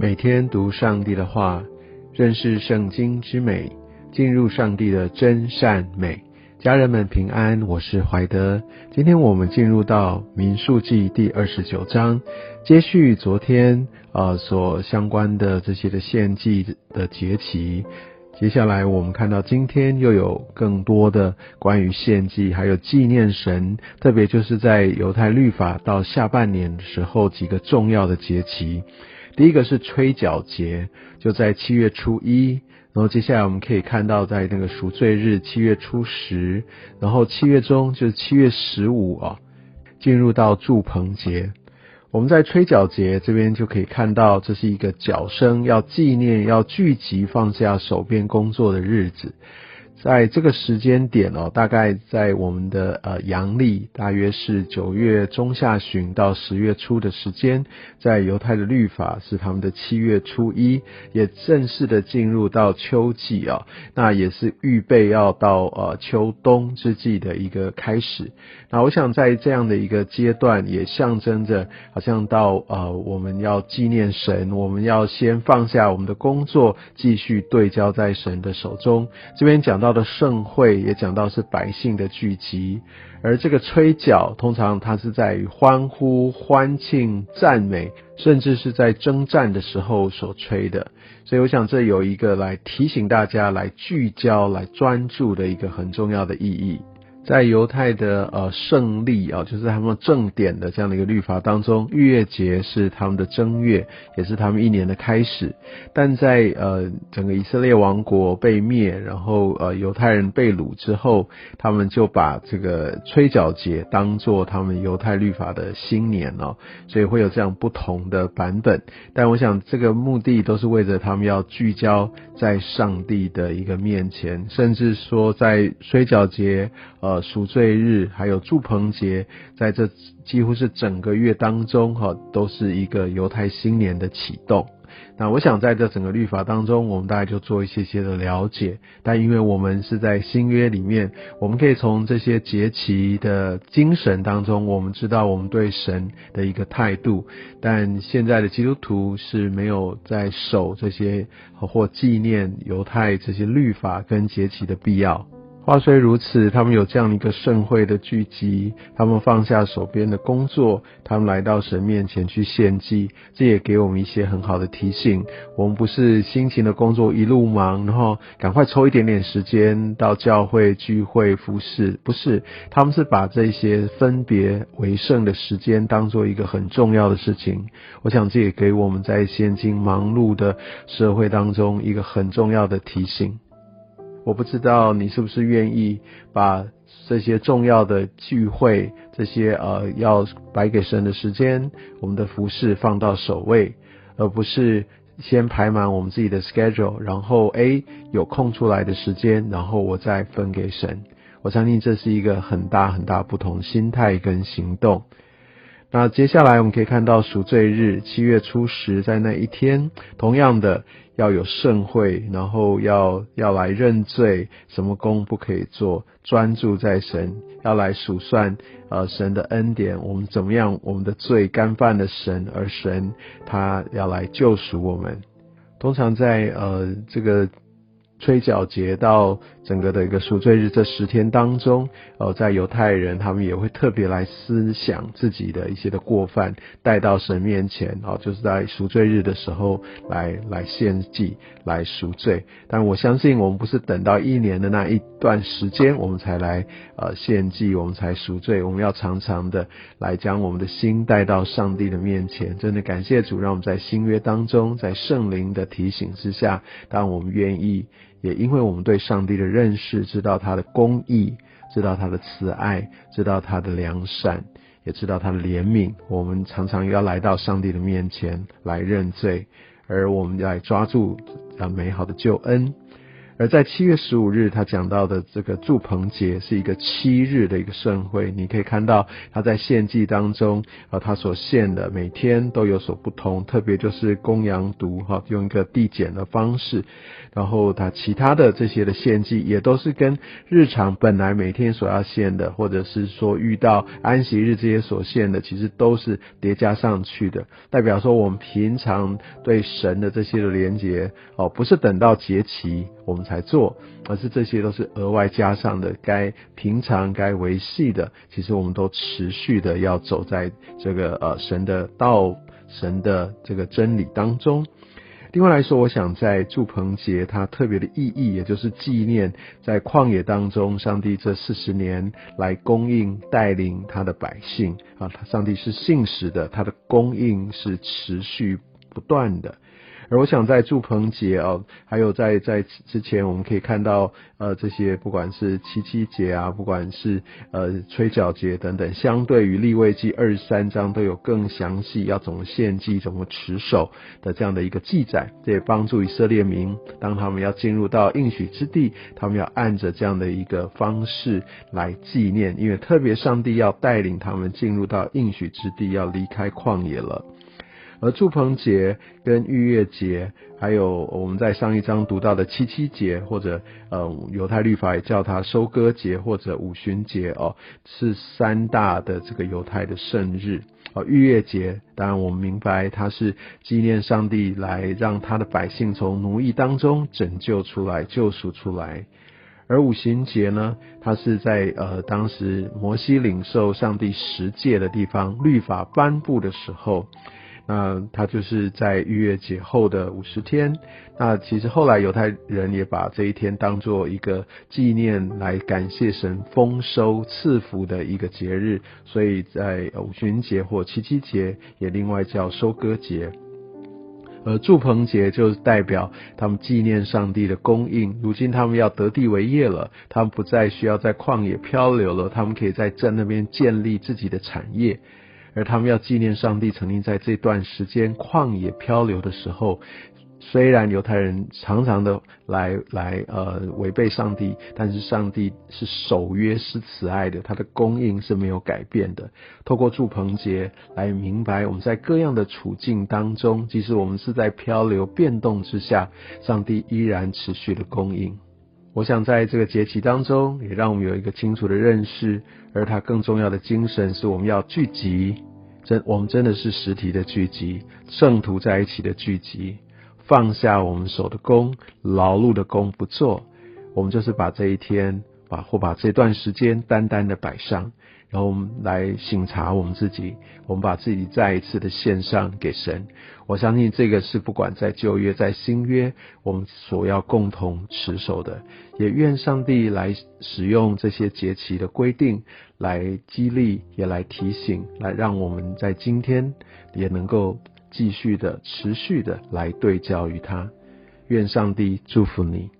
每天读上帝的话，认识圣经之美，进入上帝的真善美。家人们平安，我是怀德。今天我们进入到民数记第二十九章，接续昨天呃所相关的这些的献祭的节期。接下来我们看到今天又有更多的关于献祭，还有纪念神，特别就是在犹太律法到下半年的时候几个重要的节期。第一个是吹角节，就在七月初一，然后接下来我们可以看到在那个赎罪日七月初十，然后七月中就是七月十五啊，进入到祝棚节。我们在吹角节这边就可以看到，这是一个角声，要纪念、要聚集、放下手边工作的日子。在这个时间点哦，大概在我们的呃阳历，大约是九月中下旬到十月初的时间，在犹太的律法是他们的七月初一，也正式的进入到秋季啊，那也是预备要到呃秋冬之际的一个开始。那我想在这样的一个阶段，也象征着好像到呃我们要纪念神，我们要先放下我们的工作，继续对焦在神的手中。这边讲到。到的盛会也讲到是百姓的聚集，而这个吹角通常它是在欢呼、欢庆、赞美，甚至是在征战的时候所吹的。所以我想这有一个来提醒大家来聚焦、来专注的一个很重要的意义。在犹太的呃胜利啊，就是他们正典的这样的一个律法当中，逾越节是他们的正月，也是他们一年的开始。但在呃整个以色列王国被灭，然后呃犹太人被掳之后，他们就把这个吹角节当做他们犹太律法的新年哦，所以会有这样不同的版本。但我想这个目的都是为着他们要聚焦在上帝的一个面前，甚至说在吹角节呃。呃，赎罪日还有祝棚节，在这几乎是整个月当中，哈，都是一个犹太新年的启动。那我想在这整个律法当中，我们大概就做一些些的了解。但因为我们是在新约里面，我们可以从这些节期的精神当中，我们知道我们对神的一个态度。但现在的基督徒是没有在守这些或纪念犹太这些律法跟节期的必要。话虽如此，他们有这样一个盛会的聚集，他们放下手边的工作，他们来到神面前去献祭，这也给我们一些很好的提醒。我们不是辛勤的工作一路忙，然后赶快抽一点点时间到教会聚会服侍，不是，他们是把这些分别为圣的时间当做一个很重要的事情。我想这也给我们在现今忙碌的社会当中一个很重要的提醒。我不知道你是不是愿意把这些重要的聚会、这些呃要摆给神的时间，我们的服饰放到首位，而不是先排满我们自己的 schedule，然后 A 有空出来的时间，然后我再分给神。我相信这是一个很大很大不同心态跟行动。那接下来我们可以看到赎罪日七月初十，在那一天，同样的要有盛会，然后要要来认罪，什么功不可以做，专注在神，要来数算呃神的恩典，我们怎么样，我们的罪干犯了神，而神他要来救赎我们。通常在呃这个。吹角节到整个的一个赎罪日这十天当中，呃，在犹太人他们也会特别来思想自己的一些的过犯，带到神面前，哦，就是在赎罪日的时候来来献祭，来赎罪。但我相信我们不是等到一年的那一段时间，我们才来呃献祭，我们才赎罪。我们要常常的来将我们的心带到上帝的面前。真的感谢主，让我们在新约当中，在圣灵的提醒之下，当我们愿意。也因为我们对上帝的认识，知道他的公义，知道他的慈爱，知道他的良善，也知道他的怜悯，我们常常要来到上帝的面前来认罪，而我们要来抓住啊美好的救恩。而在七月十五日，他讲到的这个祝棚节是一个七日的一个盛会。你可以看到他在献祭当中，啊，他所献的每天都有所不同，特别就是公羊犊哈，用一个递减的方式。然后他其他的这些的献祭也都是跟日常本来每天所要献的，或者是说遇到安息日这些所献的，其实都是叠加上去的，代表说我们平常对神的这些的连接哦，不是等到节期。我们才做，而是这些都是额外加上的，该平常该维系的，其实我们都持续的要走在这个呃神的道、神的这个真理当中。另外来说，我想在祝棚节它特别的意义，也就是纪念在旷野当中，上帝这四十年来供应带领他的百姓啊，上帝是信实的，他的供应是持续不断的。而我想在祝棚节哦，还有在在之前，我们可以看到呃这些不管是七七节啊，不管是呃吹角节等等，相对于立位记二十三章都有更详细要怎么献祭、怎么持守的这样的一个记载，这也帮助以色列民，当他们要进入到应许之地，他们要按着这样的一个方式来纪念，因为特别上帝要带领他们进入到应许之地，要离开旷野了。而祝棚节跟逾越节，还有我们在上一章读到的七七节，或者呃犹太律法也叫它收割节或者五旬节哦，是三大的这个犹太的圣日。哦，逾越节当然我们明白它是纪念上帝来让他的百姓从奴役当中拯救出来、救赎出来。而五旬节呢，它是在呃当时摩西领受上帝十诫的地方，律法颁布的时候。那他就是在逾越节后的五十天。那其实后来犹太人也把这一天当做一个纪念来感谢神丰收赐福的一个节日，所以在五旬节或七七节也另外叫收割节。而祝棚节就代表他们纪念上帝的供应。如今他们要得地为业了，他们不再需要在旷野漂流了，他们可以在镇那边建立自己的产业。而他们要纪念上帝曾经在这段时间旷野漂流的时候，虽然犹太人常常的来来呃违背上帝，但是上帝是守约是慈爱的，他的供应是没有改变的。透过祝棚节来明白，我们在各样的处境当中，即使我们是在漂流变动之下，上帝依然持续的供应。我想在这个节气当中，也让我们有一个清楚的认识，而它更重要的精神是我们要聚集，真我们真的是实体的聚集，圣徒在一起的聚集，放下我们手的工，劳碌的工不做，我们就是把这一天，把或把这段时间单单的摆上。然后我们来省察我们自己，我们把自己再一次的献上给神。我相信这个是不管在旧约在新约，我们所要共同持守的。也愿上帝来使用这些节期的规定，来激励，也来提醒，来让我们在今天也能够继续的、持续的来对教于他。愿上帝祝福你。